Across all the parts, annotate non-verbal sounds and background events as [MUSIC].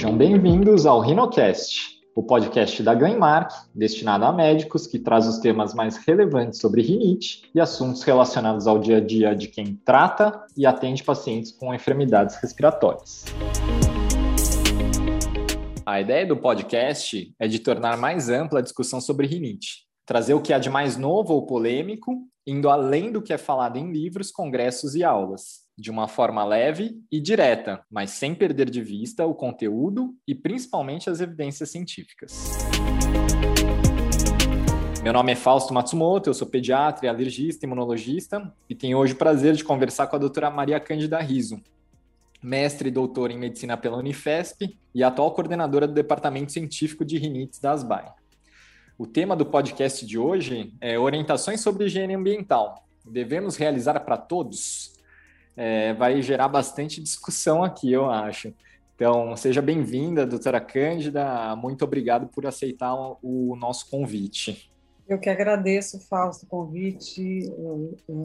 Sejam bem-vindos ao RhinoCast, o podcast da Glenmark, destinado a médicos que traz os temas mais relevantes sobre rinite e assuntos relacionados ao dia a dia de quem trata e atende pacientes com enfermidades respiratórias. A ideia do podcast é de tornar mais ampla a discussão sobre rinite, trazer o que há de mais novo ou polêmico, indo além do que é falado em livros, congressos e aulas, de uma forma leve e direta, mas sem perder de vista o conteúdo e principalmente as evidências científicas. Meu nome é Fausto Matsumoto, eu sou pediatra, alergista, imunologista e tenho hoje o prazer de conversar com a doutora Maria Cândida Riso, mestre e doutora em medicina pela Unifesp e atual coordenadora do Departamento Científico de Rinites da ASBAI. O tema do podcast de hoje é orientações sobre higiene ambiental. Devemos realizar para todos? É, vai gerar bastante discussão aqui, eu acho. Então, seja bem-vinda, doutora Cândida. Muito obrigado por aceitar o nosso convite. Eu que agradeço, Fausto, o convite,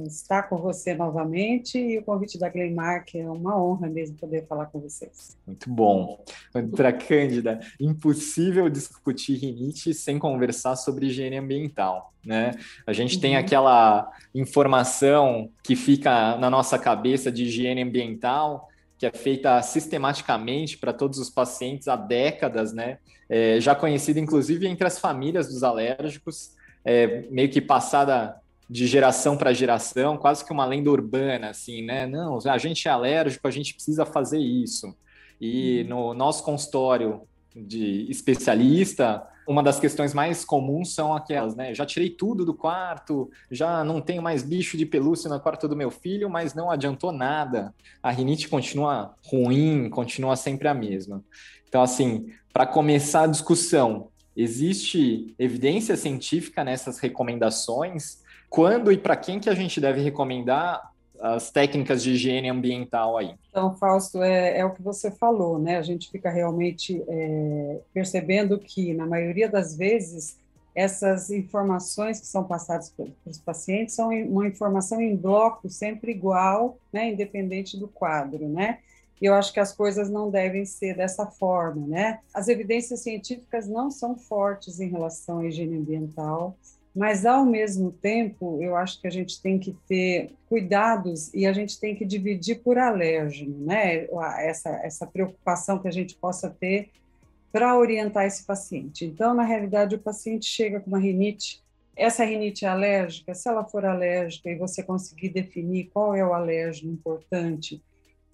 estar com você novamente e o convite da Glenmark, é uma honra mesmo poder falar com vocês. Muito bom. Doutora Cândida, impossível discutir rinite sem conversar sobre higiene ambiental, né? A gente uhum. tem aquela informação que fica na nossa cabeça de higiene ambiental, que é feita sistematicamente para todos os pacientes há décadas, né? É, já conhecida inclusive entre as famílias dos alérgicos, é, meio que passada de geração para geração, quase que uma lenda urbana, assim, né? Não, a gente é alérgico, a gente precisa fazer isso. E uhum. no nosso consultório de especialista, uma das questões mais comuns são aquelas, né? Já tirei tudo do quarto, já não tenho mais bicho de pelúcia no quarto do meu filho, mas não adiantou nada. A rinite continua ruim, continua sempre a mesma. Então, assim, para começar a discussão, Existe evidência científica nessas recomendações? Quando e para quem que a gente deve recomendar as técnicas de higiene ambiental aí? Então, Fausto, é, é o que você falou, né? A gente fica realmente é, percebendo que, na maioria das vezes, essas informações que são passadas para os pacientes são uma informação em bloco, sempre igual, né? Independente do quadro, né? Eu acho que as coisas não devem ser dessa forma, né? As evidências científicas não são fortes em relação à higiene ambiental, mas ao mesmo tempo, eu acho que a gente tem que ter cuidados e a gente tem que dividir por alérgeno, né? Essa essa preocupação que a gente possa ter para orientar esse paciente. Então, na realidade, o paciente chega com uma rinite essa rinite é alérgica, se ela for alérgica e você conseguir definir qual é o alérgeno importante,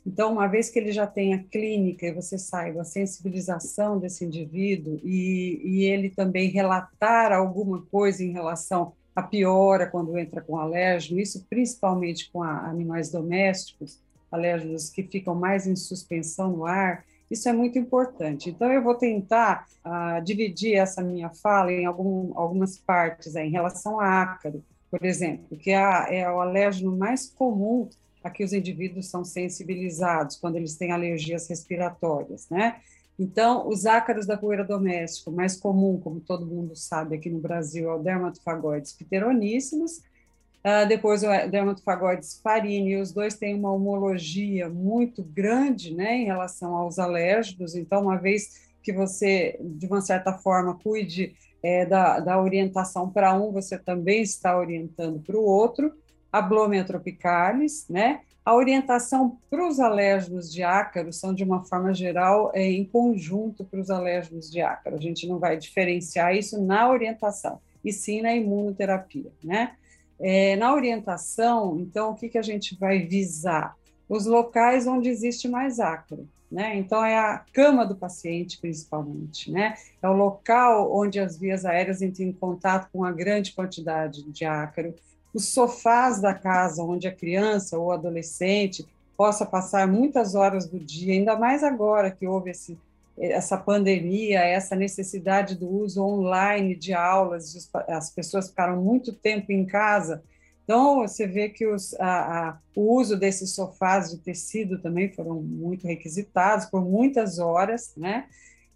então, uma vez que ele já tem a clínica e você saiba a sensibilização desse indivíduo e, e ele também relatar alguma coisa em relação à piora quando entra com alérgeno, isso principalmente com a, animais domésticos, alérgenos que ficam mais em suspensão no ar, isso é muito importante. Então, eu vou tentar uh, dividir essa minha fala em algum, algumas partes aí, em relação a ácaro, por exemplo, que é, é o alérgeno mais comum a que os indivíduos são sensibilizados quando eles têm alergias respiratórias, né? Então, os ácaros da poeira doméstica, mais comum, como todo mundo sabe aqui no Brasil, é o dermatofagoides pteroníssimos, uh, depois o dermatofagoides farini, os dois têm uma homologia muito grande, né, em relação aos alérgicos, então, uma vez que você, de uma certa forma, cuide é, da, da orientação para um, você também está orientando para o outro, a tropicalis, né? A orientação para os alérgenos de ácaro são, de uma forma geral, é, em conjunto para os alérgenos de ácaro. A gente não vai diferenciar isso na orientação, e sim na imunoterapia, né? É, na orientação, então, o que, que a gente vai visar? Os locais onde existe mais ácaro, né? Então, é a cama do paciente, principalmente, né? É o local onde as vias aéreas entram em contato com a grande quantidade de ácaro, os sofás da casa, onde a criança ou adolescente possa passar muitas horas do dia, ainda mais agora que houve esse, essa pandemia, essa necessidade do uso online de aulas, as pessoas ficaram muito tempo em casa. Então, você vê que os, a, a, o uso desses sofás de tecido também foram muito requisitados por muitas horas, né?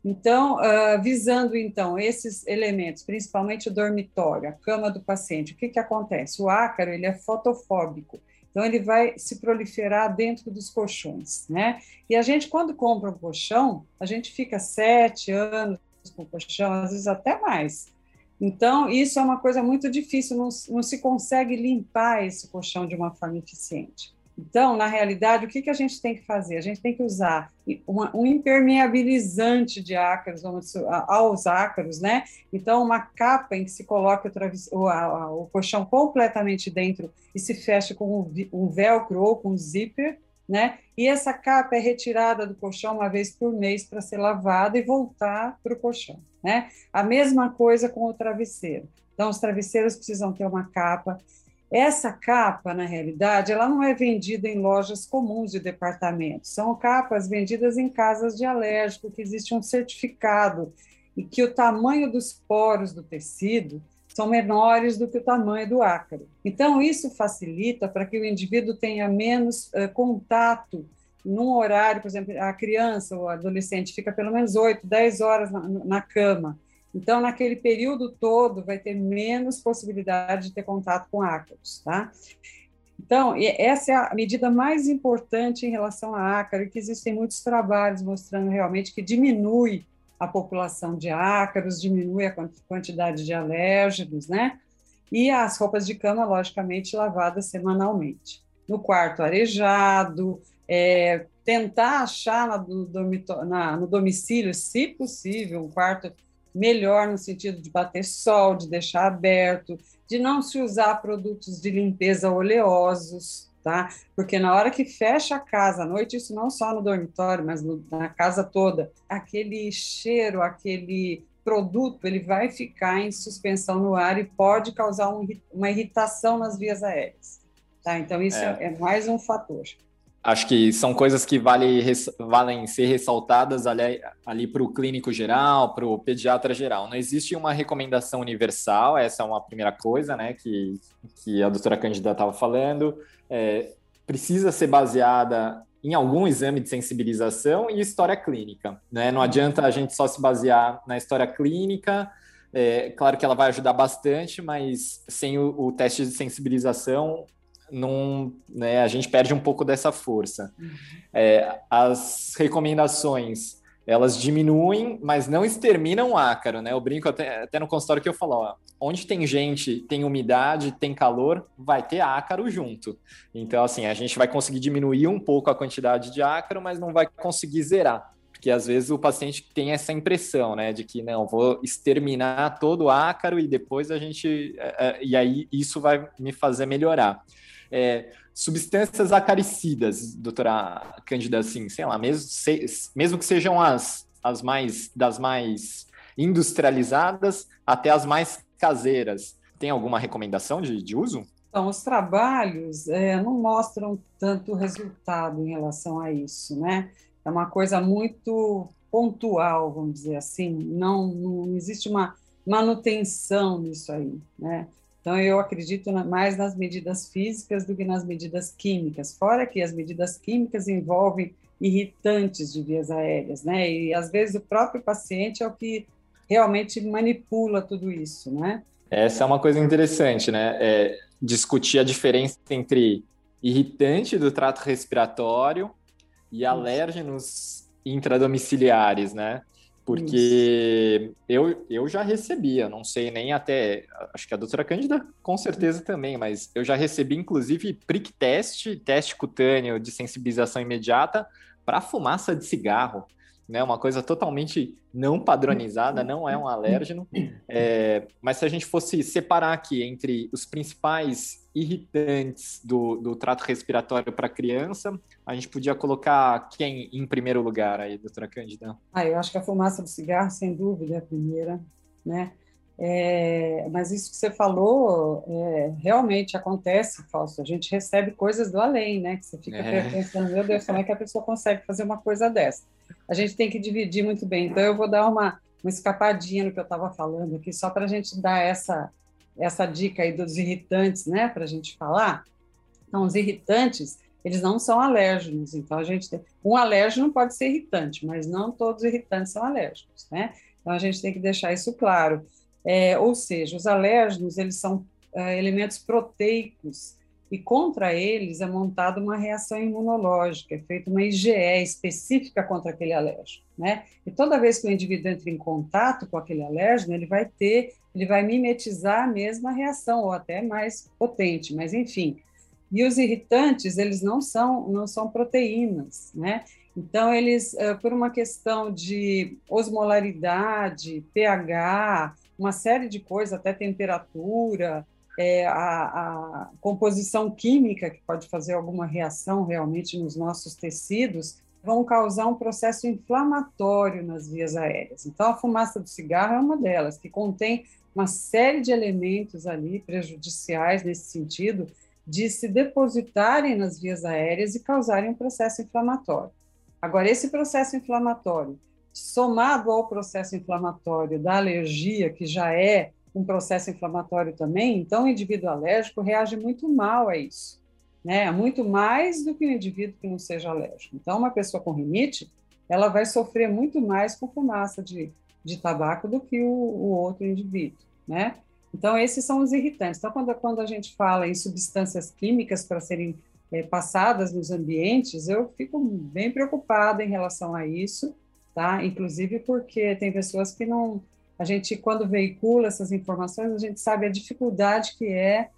Então, uh, visando então esses elementos, principalmente o dormitório, a cama do paciente, o que, que acontece? O ácaro ele é fotofóbico, então ele vai se proliferar dentro dos colchões, né? E a gente, quando compra um colchão, a gente fica sete anos com o colchão, às vezes até mais. Então, isso é uma coisa muito difícil, não, não se consegue limpar esse colchão de uma forma eficiente. Então, na realidade, o que, que a gente tem que fazer? A gente tem que usar um impermeabilizante de ácaros aos ácaros, né? Então, uma capa em que se coloca o, o, a, o colchão completamente dentro e se fecha com um velcro ou com um zíper, né? E essa capa é retirada do colchão uma vez por mês para ser lavada e voltar para o colchão, né? A mesma coisa com o travesseiro. Então, os travesseiros precisam ter uma capa essa capa, na realidade, ela não é vendida em lojas comuns de departamentos, são capas vendidas em casas de alérgico, que existe um certificado e que o tamanho dos poros do tecido são menores do que o tamanho do ácaro. Então, isso facilita para que o indivíduo tenha menos uh, contato num horário, por exemplo, a criança ou adolescente fica pelo menos 8, 10 horas na, na cama. Então, naquele período todo, vai ter menos possibilidade de ter contato com ácaros, tá? Então, essa é a medida mais importante em relação a ácaro, e que existem muitos trabalhos mostrando realmente que diminui a população de ácaros, diminui a quantidade de alérgenos, né? E as roupas de cama, logicamente, lavadas semanalmente. No quarto arejado, é, tentar achar no domicílio, se possível, um quarto melhor no sentido de bater sol, de deixar aberto, de não se usar produtos de limpeza oleosos, tá? Porque na hora que fecha a casa à noite, isso não só no dormitório, mas no, na casa toda, aquele cheiro, aquele produto, ele vai ficar em suspensão no ar e pode causar um, uma irritação nas vias aéreas. Tá? Então, isso é, é mais um fator acho que são coisas que vale, valem ser ressaltadas ali, ali para o clínico geral, para o pediatra geral. Não existe uma recomendação universal, essa é uma primeira coisa, né, que, que a doutora Cândida estava falando. É, precisa ser baseada em algum exame de sensibilização e história clínica, né? Não adianta a gente só se basear na história clínica. É, claro que ela vai ajudar bastante, mas sem o, o teste de sensibilização, não, né, a gente perde um pouco dessa força. Uhum. É, as recomendações elas diminuem, mas não exterminam o ácaro, né? Eu brinco até, até no consultório que eu falo, ó, onde tem gente, tem umidade, tem calor, vai ter ácaro junto. Então, assim, a gente vai conseguir diminuir um pouco a quantidade de ácaro, mas não vai conseguir zerar. Porque às vezes o paciente tem essa impressão, né, de que não, vou exterminar todo o ácaro e depois a gente. É, é, e aí isso vai me fazer melhorar. É, substâncias acaricidas, doutora Cândida, assim, sei lá, mesmo, se, mesmo que sejam as, as mais das mais industrializadas até as mais caseiras. Tem alguma recomendação de, de uso? Então, os trabalhos é, não mostram tanto resultado em relação a isso, né? É uma coisa muito pontual, vamos dizer assim, não, não existe uma manutenção nisso aí, né? Então, eu acredito mais nas medidas físicas do que nas medidas químicas, fora que as medidas químicas envolvem irritantes de vias aéreas, né? E às vezes o próprio paciente é o que realmente manipula tudo isso, né? Essa é uma coisa interessante, né? É discutir a diferença entre irritante do trato respiratório e alérgenos intradomiciliares, né? Porque eu, eu já recebia, não sei nem até, acho que a doutora Cândida com certeza também, mas eu já recebi inclusive prick test, teste cutâneo de sensibilização imediata para fumaça de cigarro né? Uma coisa totalmente não padronizada, não é um alérgeno. É, mas se a gente fosse separar aqui entre os principais irritantes do, do trato respiratório para criança, a gente podia colocar quem em primeiro lugar aí, doutora Cândida? Ah, eu acho que a fumaça do cigarro, sem dúvida, é a primeira, né? É, mas isso que você falou é, realmente acontece, Fausto. A gente recebe coisas do além, né? Que você fica é. pensando, meu Deus, como é que a pessoa consegue fazer uma coisa dessa? A gente tem que dividir muito bem. Então, eu vou dar uma, uma escapadinha no que eu estava falando aqui, só para a gente dar essa, essa dica aí dos irritantes, né? Para a gente falar. Então, os irritantes, eles não são alérgenos. Então, a gente tem... um alérgeno pode ser irritante, mas não todos os irritantes são alérgicos, né? Então, a gente tem que deixar isso claro. É, ou seja, os alérgenos, eles são é, elementos proteicos e contra eles é montada uma reação imunológica, é feita uma IgE específica contra aquele alérgeno, né? E toda vez que o indivíduo entra em contato com aquele alérgeno, ele vai ter, ele vai mimetizar a mesma reação ou até mais potente, mas enfim, e os irritantes, eles não são, não são proteínas, né? Então, eles, eh, por uma questão de osmolaridade, pH, uma série de coisas, até temperatura, é, a, a, composição química, que pode fazer alguma reação realmente nos nossos tecidos, vão causar um processo inflamatório nas vias aéreas. Então, a fumaça do cigarro é uma delas, que contém uma série de elementos ali prejudiciais nesse sentido, de se depositarem nas vias aéreas e causarem um processo inflamatório. Agora, esse processo inflamatório, somado ao processo inflamatório da alergia, que já é um processo inflamatório também, então o indivíduo alérgico reage muito mal a isso, né? Muito mais do que um indivíduo que não seja alérgico. Então, uma pessoa com rinite, ela vai sofrer muito mais com fumaça de, de tabaco do que o, o outro indivíduo, né? Então, esses são os irritantes. Então, quando, quando a gente fala em substâncias químicas para serem é, passadas nos ambientes, eu fico bem preocupada em relação a isso, tá? Inclusive porque tem pessoas que não. A gente, quando veicula essas informações, a gente sabe a dificuldade que é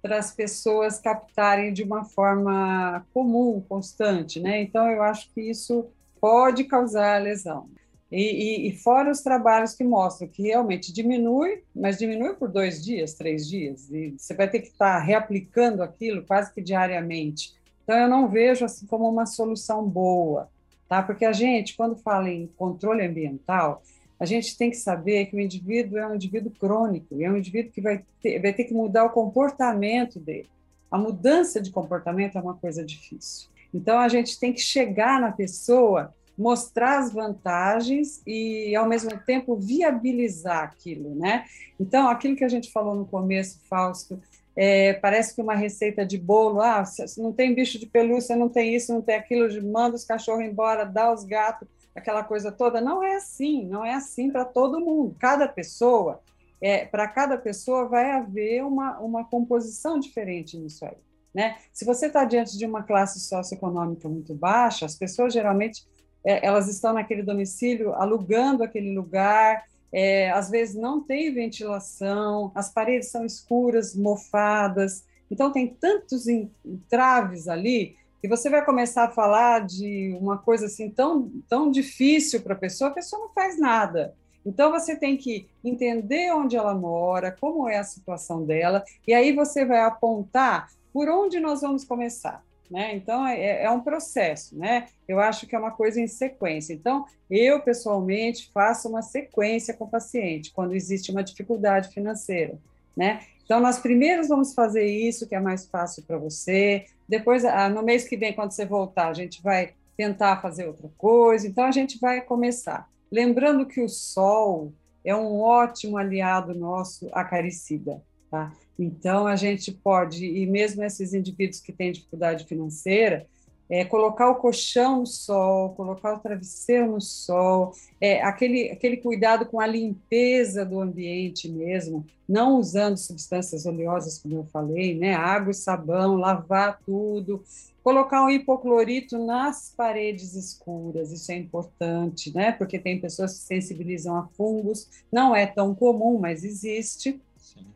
para as pessoas captarem de uma forma comum, constante, né? Então, eu acho que isso pode causar lesão. E, e, e, fora os trabalhos que mostram que realmente diminui, mas diminui por dois dias, três dias, e você vai ter que estar reaplicando aquilo quase que diariamente. Então, eu não vejo assim como uma solução boa, tá? Porque a gente, quando fala em controle ambiental, a gente tem que saber que o indivíduo é um indivíduo crônico, é um indivíduo que vai ter, vai ter que mudar o comportamento dele. A mudança de comportamento é uma coisa difícil. Então, a gente tem que chegar na pessoa mostrar as vantagens e, ao mesmo tempo, viabilizar aquilo, né? Então, aquilo que a gente falou no começo, Fausto, é, parece que uma receita de bolo, ah, não tem bicho de pelúcia, não tem isso, não tem aquilo, manda os cachorros embora, dá os gatos, aquela coisa toda. Não é assim, não é assim para todo mundo. Cada pessoa, é, para cada pessoa vai haver uma, uma composição diferente nisso aí. Né? Se você está diante de uma classe socioeconômica muito baixa, as pessoas geralmente é, elas estão naquele domicílio alugando aquele lugar, é, às vezes não tem ventilação, as paredes são escuras, mofadas, então tem tantos entraves ali que você vai começar a falar de uma coisa assim tão, tão difícil para a pessoa, a pessoa não faz nada. Então você tem que entender onde ela mora, como é a situação dela, e aí você vai apontar por onde nós vamos começar. Né? Então, é, é, um processo, né? Eu acho que é uma coisa em sequência. Então, eu, pessoalmente, faço uma sequência com o paciente, quando existe uma dificuldade financeira, né? Então, nós primeiros vamos fazer isso, que é mais fácil para você. Depois, ah, no mês que vem, quando você voltar, a gente vai tentar fazer outra coisa. Então, a gente vai começar. Lembrando que o sol é um ótimo aliado nosso acaricida, tá? Então, a gente pode, e mesmo esses indivíduos que têm dificuldade financeira, é, colocar o colchão no sol, colocar o travesseiro no sol, é, aquele, aquele cuidado com a limpeza do ambiente mesmo, não usando substâncias oleosas, como eu falei, né? água e sabão, lavar tudo, colocar um hipoclorito nas paredes escuras, isso é importante, né? porque tem pessoas que sensibilizam a fungos, não é tão comum, mas existe,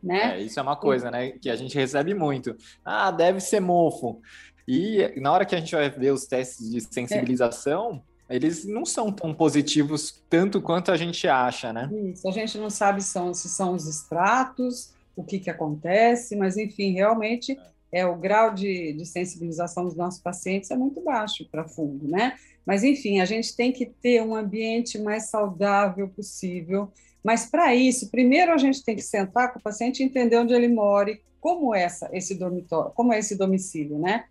né? É, isso é uma coisa, né, que a gente recebe muito. Ah, deve ser mofo. E na hora que a gente vai ver os testes de sensibilização, é. eles não são tão positivos tanto quanto a gente acha, né? Isso, a gente não sabe são, se são os extratos, o que, que acontece, mas enfim, realmente é, o grau de, de sensibilização dos nossos pacientes é muito baixo para fungo, né? Mas enfim, a gente tem que ter um ambiente mais saudável possível mas para isso, primeiro a gente tem que sentar com o paciente e entender onde ele mora como é essa, esse dormitório, como é esse domicílio, né?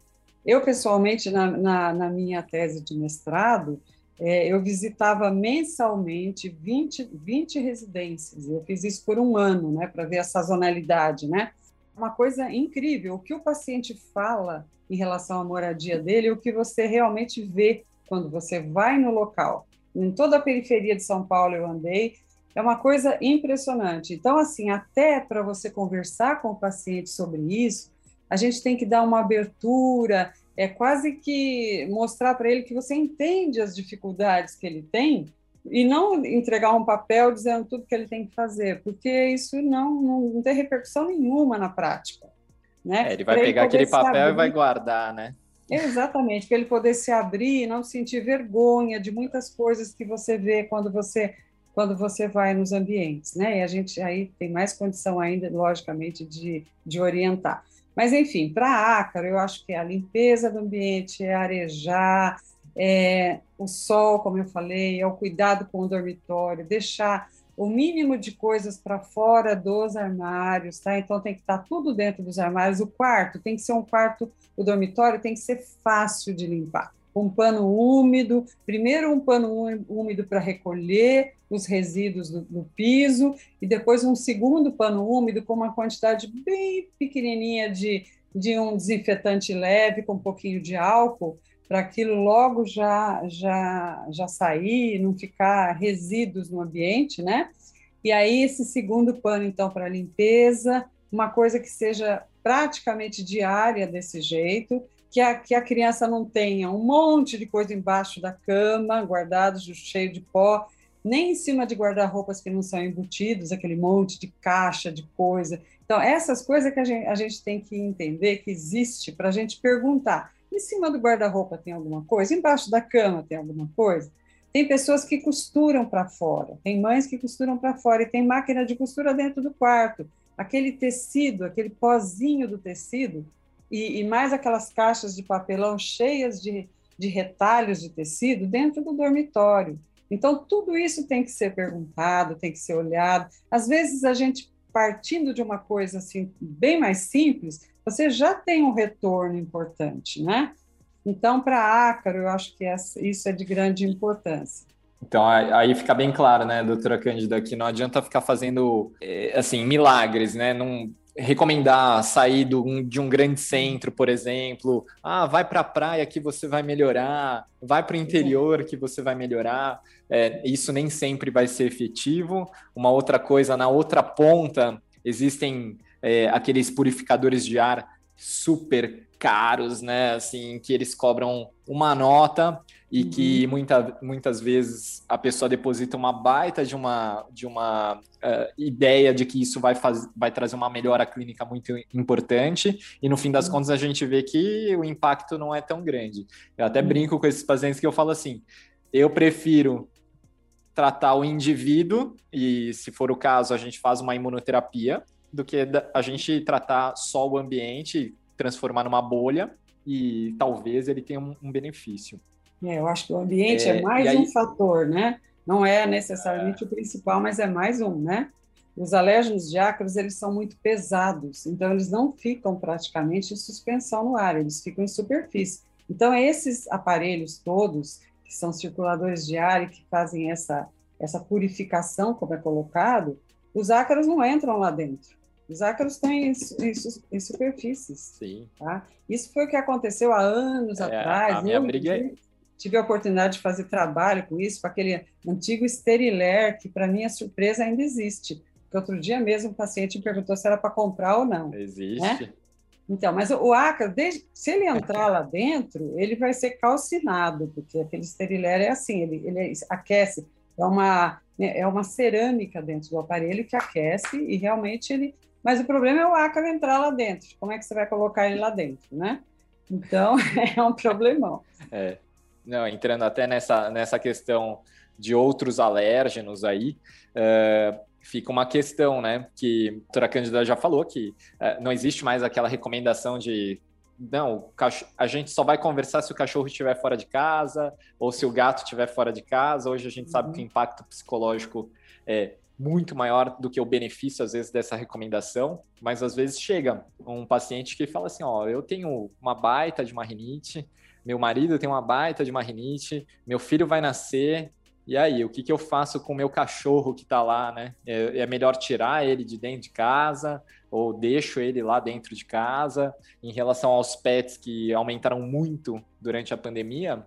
Eu, pessoalmente, na, na, na minha tese de mestrado, é, eu visitava mensalmente 20, 20 residências. Eu fiz isso por um ano, né, para ver a sazonalidade, né? uma coisa incrível. O que o paciente fala em relação à moradia dele, o que você realmente vê quando você vai no local. Em toda a periferia de São Paulo eu andei, é uma coisa impressionante. Então, assim, até para você conversar com o paciente sobre isso, a gente tem que dar uma abertura, é quase que mostrar para ele que você entende as dificuldades que ele tem e não entregar um papel dizendo tudo que ele tem que fazer, porque isso não, não, não tem repercussão nenhuma na prática. Né? É, ele vai pegar aquele papel abrir, e vai guardar, né? Exatamente, para ele poder se abrir e não sentir vergonha de muitas coisas que você vê quando você quando você vai nos ambientes, né? E a gente aí tem mais condição ainda, logicamente, de, de orientar. Mas, enfim, para ácaro, eu acho que é a limpeza do ambiente, é arejar, é o sol, como eu falei, é o cuidado com o dormitório, deixar o mínimo de coisas para fora dos armários, tá? Então tem que estar tá tudo dentro dos armários. O quarto tem que ser um quarto, o dormitório tem que ser fácil de limpar. Um pano úmido, primeiro um pano úmido para recolher os resíduos do, do, piso e depois um segundo pano úmido com uma quantidade bem pequenininha de, de um desinfetante leve com um pouquinho de álcool para aquilo logo já, já, já sair, não ficar resíduos no ambiente, né? E aí esse segundo pano, então, para limpeza, uma coisa que seja praticamente diária desse jeito, que a, que a criança não tenha um monte de coisa embaixo da cama, guardado cheio de pó, nem em cima de guarda-roupas que não são embutidos, aquele monte de caixa de coisa. Então, essas coisas que a gente, a gente tem que entender que existe para a gente perguntar em cima do guarda-roupa tem alguma coisa? Embaixo da cama tem alguma coisa? Tem pessoas que costuram para fora, tem mães que costuram para fora e tem máquina de costura dentro do quarto. Aquele tecido, aquele pozinho do tecido e, e mais aquelas caixas de papelão cheias de, de retalhos de tecido dentro do dormitório. Então, tudo isso tem que ser perguntado, tem que ser olhado. Às vezes, a gente partindo de uma coisa assim bem mais simples, você já tem um retorno importante, né? Então, para Ácaro, eu acho que isso é de grande importância. Então, aí fica bem claro, né, doutora Cândida, que não adianta ficar fazendo, é, assim, milagres, né? Não recomendar sair do, de um grande centro, por exemplo. Ah, vai para a praia que você vai melhorar, vai para o interior que você vai melhorar. É, isso nem sempre vai ser efetivo. Uma outra coisa, na outra ponta, existem é, aqueles purificadores de ar super caros, né? Assim, que eles cobram uma nota e uhum. que muita, muitas vezes a pessoa deposita uma baita de uma, de uma uh, ideia de que isso vai, faz, vai trazer uma melhora clínica muito importante, e no fim das uhum. contas a gente vê que o impacto não é tão grande. Eu até uhum. brinco com esses pacientes que eu falo assim: eu prefiro tratar o indivíduo, e se for o caso, a gente faz uma imunoterapia, do que a gente tratar só o ambiente, transformar numa bolha e talvez ele tenha um, um benefício. É, eu acho que o ambiente é, é mais aí... um fator, né? Não é necessariamente é... o principal, mas é mais um, né? Os alérgenos de ácaros, eles são muito pesados, então eles não ficam praticamente em suspensão no ar, eles ficam em superfície. Então, esses aparelhos todos, que são circuladores de ar e que fazem essa, essa purificação, como é colocado, os ácaros não entram lá dentro. Os ácaros estão em, em, em, superfícies. Sim. Tá? Isso foi o que aconteceu há anos é, atrás. A minha eu briga é... tive a oportunidade de fazer trabalho com isso, com aquele antigo Steriler, que para minha surpresa ainda existe. Porque outro dia mesmo o paciente me perguntou se era para comprar ou não. Existe. Né? Então, mas o ácaro, desde, se ele entrar lá dentro, ele vai ser calcinado, porque aquele Steriler é assim, ele, ele aquece. É uma, é uma cerâmica dentro do aparelho que aquece e realmente ele mas o problema é o ácaro entrar lá dentro. Como é que você vai colocar ele lá dentro, né? Então, [LAUGHS] é um problemão. É. Não, entrando até nessa, nessa questão de outros alérgenos aí, uh, fica uma questão, né? Que a doutora Cândida já falou que uh, não existe mais aquela recomendação de não, a gente só vai conversar se o cachorro estiver fora de casa ou se o gato estiver fora de casa. Hoje a gente uhum. sabe que o impacto psicológico é muito maior do que o benefício, às vezes, dessa recomendação, mas às vezes chega um paciente que fala assim: Ó, eu tenho uma baita de uma rinite, meu marido tem uma baita de uma rinite, meu filho vai nascer, E aí, o que, que eu faço com o meu cachorro que está lá, né? É, é, melhor tirar ele de dentro de casa ou deixo ele lá dentro de casa? Em relação aos pets que aumentaram muito durante a pandemia,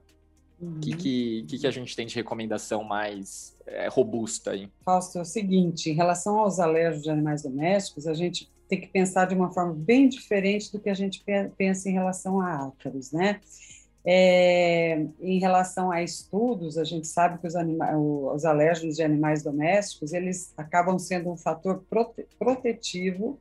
o uhum. que, que, que, a gente tem de recomendação mais é, robusta aí? Fausto, é o seguinte, em relação aos alérgicos de animais domésticos, a gente tem que pensar de uma forma bem diferente do que a gente pensa em relação a ácaros, né? É, em relação a estudos, a gente sabe que os, os alérgenos de animais domésticos, eles acabam sendo um fator prote protetivo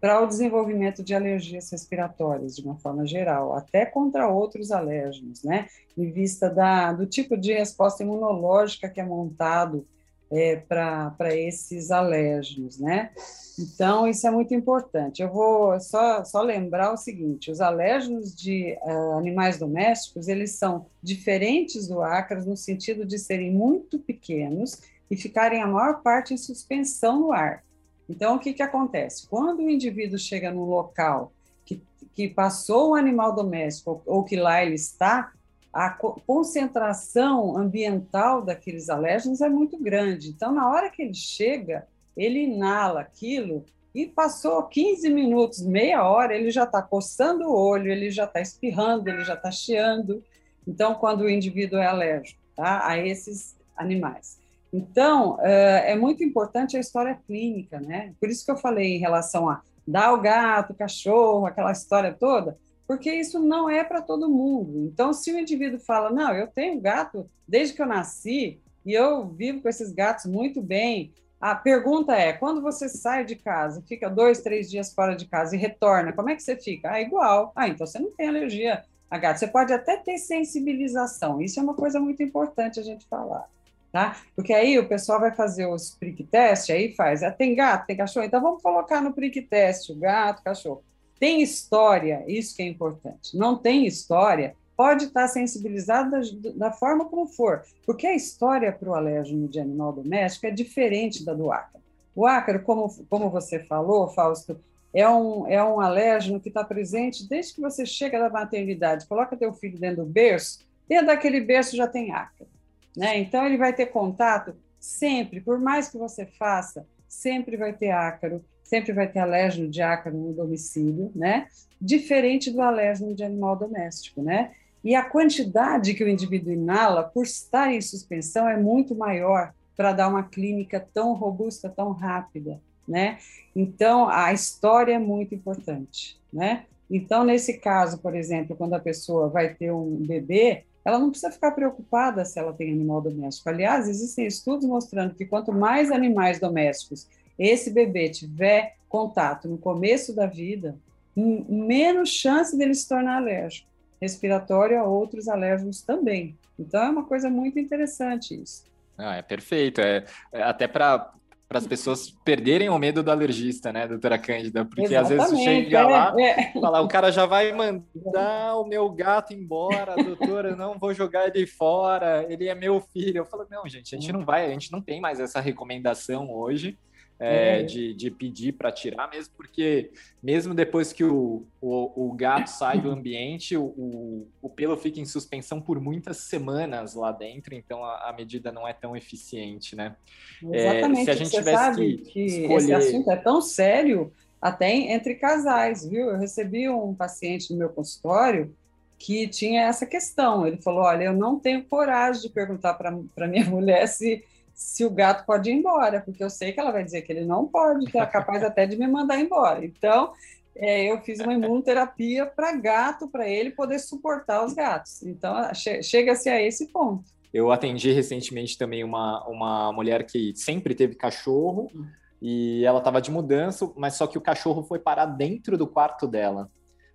para o desenvolvimento de alergias respiratórias, de uma forma geral, até contra outros alérgenos, né? Em vista da, do tipo de resposta imunológica que é montado é, para esses alérgenos, né? Então, isso é muito importante. Eu vou só, só lembrar o seguinte, os alérgenos de uh, animais domésticos, eles são diferentes do ácaros no sentido de serem muito pequenos e ficarem a maior parte em suspensão no ar. Então, o que, que acontece? Quando o indivíduo chega num local que, que passou um animal doméstico ou que lá ele está, a concentração ambiental daqueles alérgenos é muito grande. Então, na hora que ele chega, ele inala aquilo e passou 15 minutos, meia hora, ele já está coçando o olho, ele já está espirrando, ele já está chiando. Então, quando o indivíduo é alérgico tá, a esses animais. Então, é muito importante a história clínica, né? Por isso que eu falei em relação a dar o gato, cachorro, aquela história toda, porque isso não é para todo mundo. Então, se o indivíduo fala, não, eu tenho gato desde que eu nasci e eu vivo com esses gatos muito bem, a pergunta é: quando você sai de casa, fica dois, três dias fora de casa e retorna, como é que você fica? Ah, igual. Ah, então você não tem alergia a gato. Você pode até ter sensibilização. Isso é uma coisa muito importante a gente falar. Tá? Porque aí o pessoal vai fazer os prick test, aí faz, ah, tem gato, tem cachorro, então vamos colocar no prick test o gato, cachorro. Tem história, isso que é importante. Não tem história, pode estar sensibilizado da, da forma como for, porque a história para o alérgeno de animal doméstico é diferente da do ácaro. O ácaro, como, como você falou, Fausto, é um, é um alérgeno que está presente desde que você chega da maternidade. Coloca teu filho dentro do berço, dentro daquele berço já tem ácaro. Né? Então, ele vai ter contato sempre, por mais que você faça, sempre vai ter ácaro, sempre vai ter alérgeno de ácaro no domicílio, né? Diferente do alérgeno de animal doméstico, né? E a quantidade que o indivíduo inala, por estar em suspensão, é muito maior para dar uma clínica tão robusta, tão rápida, né? Então, a história é muito importante, né? Então, nesse caso, por exemplo, quando a pessoa vai ter um bebê, ela não precisa ficar preocupada se ela tem animal doméstico. Aliás, existem estudos mostrando que quanto mais animais domésticos esse bebê tiver contato no começo da vida, menos chance dele se tornar alérgico respiratório a outros alérgenos também. Então é uma coisa muito interessante isso. Ah, é perfeito. É, é até para para as pessoas perderem o medo do alergista, né, doutora Cândida? Porque Exatamente, às vezes chega é, lá, é. Fala, o cara já vai mandar o meu gato embora, doutora, não vou jogar ele fora, ele é meu filho. Eu falo, não, gente, a gente não vai, a gente não tem mais essa recomendação hoje é, é. De, de pedir para tirar, mesmo porque, mesmo depois que o, o, o gato sai do ambiente, o, o, pelo fica em suspensão por muitas semanas lá dentro, então a, a medida não é tão eficiente, né? Exatamente. É, se a gente Você sabe que, que escolher... esse assunto é tão sério até entre casais, viu? Eu recebi um paciente no meu consultório que tinha essa questão. Ele falou: Olha, eu não tenho coragem de perguntar para minha [LAUGHS] mulher se se o gato pode ir embora, porque eu sei que ela vai dizer que ele não pode, que é capaz até de me mandar embora. Então, é, eu fiz uma imunoterapia para gato, para ele poder suportar os gatos. Então, che chega-se a esse ponto. Eu atendi recentemente também uma, uma mulher que sempre teve cachorro hum. e ela estava de mudança, mas só que o cachorro foi parar dentro do quarto dela.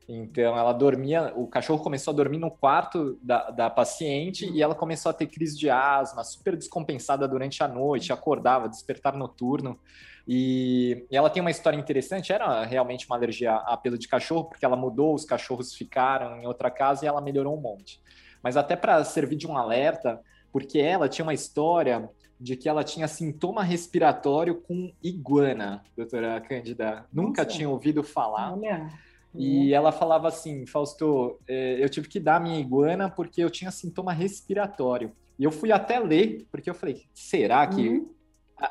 Então, ela dormia, o cachorro começou a dormir no quarto da, da paciente e ela começou a ter crise de asma, super descompensada durante a noite, acordava, despertar noturno. E, e ela tem uma história interessante, era realmente uma alergia a pelo de cachorro, porque ela mudou, os cachorros ficaram em outra casa e ela melhorou um monte. Mas até para servir de um alerta, porque ela tinha uma história de que ela tinha sintoma respiratório com iguana, doutora Cândida. Nunca Nossa. tinha ouvido falar. Olha. E uhum. ela falava assim, Fausto, é, eu tive que dar minha iguana porque eu tinha sintoma respiratório. E eu fui até ler, porque eu falei, será que uhum.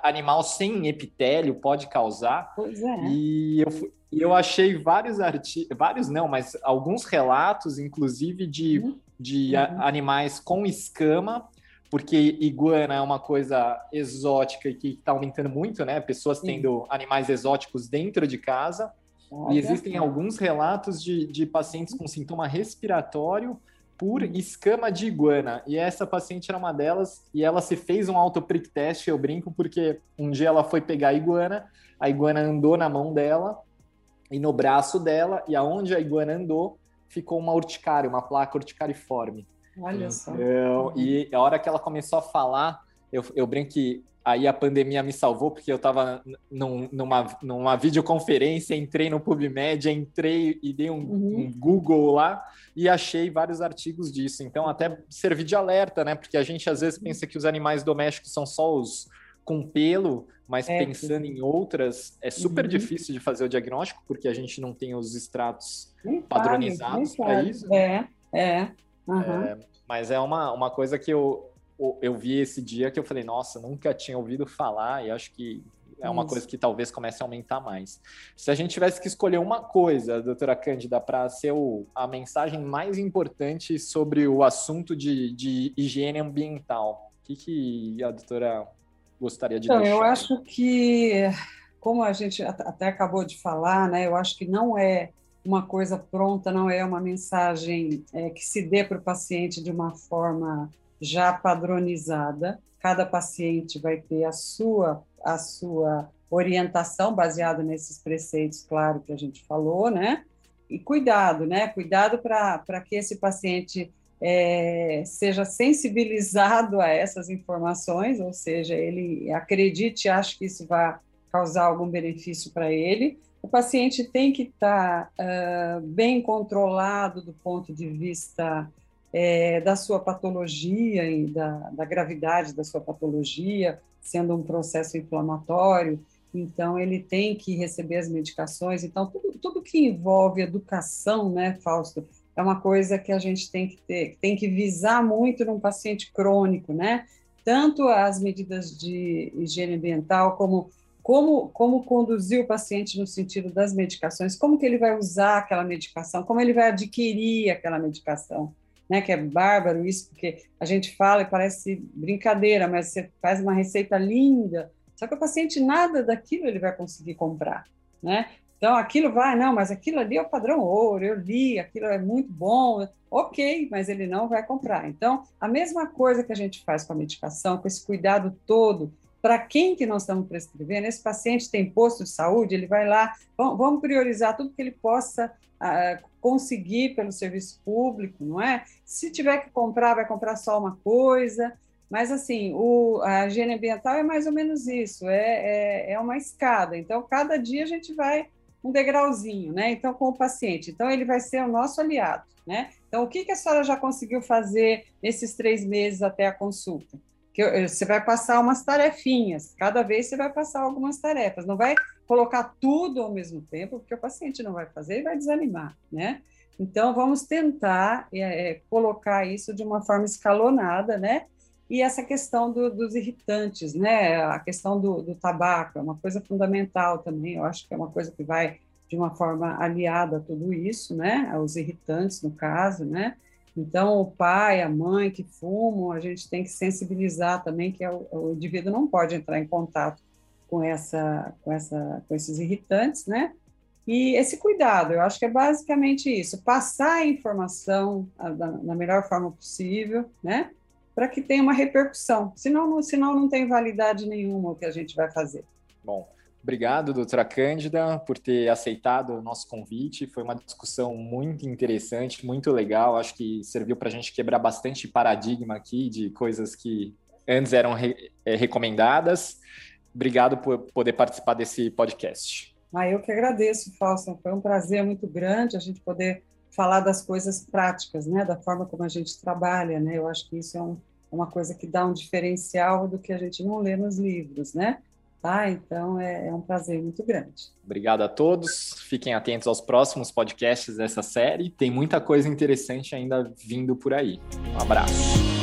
animal sem epitélio pode causar? Pois é. E eu, fui, eu achei vários artigos, vários não, mas alguns relatos, inclusive, de, uhum. de uhum. animais com escama, porque iguana é uma coisa exótica e que está aumentando muito, né? Pessoas tendo animais exóticos dentro de casa. E existem alguns relatos de, de pacientes com sintoma respiratório por escama de iguana. E essa paciente era uma delas, e ela se fez um autoprick test, eu brinco, porque um dia ela foi pegar a iguana, a iguana andou na mão dela e no braço dela, e aonde a iguana andou, ficou uma urticária, uma placa urticariforme. Olha só. Então, e a hora que ela começou a falar, eu, eu brinco que aí a pandemia me salvou, porque eu estava num, numa, numa videoconferência, entrei no PubMed, entrei e dei um, uhum. um, Google lá e achei vários artigos disso. Então, até servir de alerta, né? Porque a gente às vezes pensa que os animais domésticos são só os com pelo, mas é, pensando sim. em outras, é super uhum. difícil de fazer o diagnóstico, porque a gente não tem os extratos nem padronizados para isso. É, é. Uhum. é. Mas é uma, uma coisa que eu, eu vi esse dia que eu falei, nossa, nunca tinha ouvido falar, e acho que é uma Isso. coisa que talvez comece a aumentar mais. Se a gente tivesse que escolher uma coisa, doutora Cândida, para ser o, a mensagem mais importante sobre o assunto de, de higiene ambiental, o que, que a doutora gostaria de então, deixar? Eu acho que, como a gente até acabou de falar, né, eu acho que não é uma coisa pronta, não é uma mensagem é, que se dê para o paciente de uma forma já padronizada. Cada paciente vai ter a sua a sua orientação baseada nesses preceitos, claro que a gente falou, né? E cuidado, né? Cuidado para que esse paciente é, seja sensibilizado a essas informações, ou seja, ele acredite, ache que isso vai causar algum benefício para ele. O paciente tem que estar tá, uh, bem controlado do ponto de vista é, da sua patologia e da, da gravidade da sua patologia, sendo um processo inflamatório, então ele tem que receber as medicações. Então, tudo, tudo que envolve educação, né, Fausto, é uma coisa que a gente tem que ter, tem que visar muito num paciente crônico, né? Tanto as medidas de higiene ambiental como como, como conduzir o paciente no sentido das medicações, como que ele vai usar aquela medicação, como ele vai adquirir aquela medicação né? Que é bárbaro isso, porque a gente fala e parece brincadeira, mas você faz uma receita linda, só que o paciente nada daquilo ele vai conseguir comprar, né? Então aquilo vai, não, mas aquilo ali é o padrão ouro, eu li, aquilo é muito bom, ok, mas ele não vai comprar. Então, a mesma coisa que a gente faz com a medicação, com esse cuidado todo, para quem que nós estamos prescrevendo, esse paciente tem posto de saúde, ele vai lá, vamos priorizar tudo que ele possa uh, conseguir pelo serviço público, não é? Se tiver que comprar, vai comprar só uma coisa, mas assim, o, a higiene ambiental é mais ou menos isso, é, é, é uma escada, então cada dia a gente vai um degrauzinho, né? Então, com o paciente. Então, ele vai ser o nosso aliado, né? Então, o que, que a senhora já conseguiu fazer nesses três meses até a consulta? Que você vai passar umas tarefinhas, cada vez você vai passar algumas tarefas, não vai colocar tudo ao mesmo tempo, porque o paciente não vai fazer e vai desanimar, né? Então, vamos tentar é, é, colocar isso de uma forma escalonada, né? E essa questão do, dos irritantes, né? A questão do, do tabaco é uma coisa fundamental também, eu acho que é uma coisa que vai de uma forma aliada a tudo isso, né? Aos irritantes, no caso, né? Então, o pai, a mãe que fumam, a gente tem que sensibilizar também que é o, o indivíduo não pode entrar em contato com, essa, com, essa, com esses irritantes, né? E esse cuidado, eu acho que é basicamente isso, passar a informação da, melhor forma possível, né? Para que tenha uma repercussão, senão não, senão não tem validade nenhuma o que a gente vai fazer. Bom, Obrigado, doutora Cândida, por ter aceitado o nosso convite. Foi uma discussão muito interessante, muito legal. Acho que serviu para a gente quebrar bastante paradigma aqui de coisas que antes eram re é, recomendadas. Obrigado por poder participar desse podcast. Ah, eu que agradeço, Fausto. Foi um prazer muito grande a gente poder falar das coisas práticas, né? Da forma como a gente trabalha, né? Eu acho que isso é um, uma coisa que dá um diferencial do que a gente não lê nos livros, né? Tá? Então é, é um prazer muito grande. Obrigado a todos. Fiquem atentos aos próximos podcasts dessa série. Tem muita coisa interessante ainda vindo por aí. Um abraço.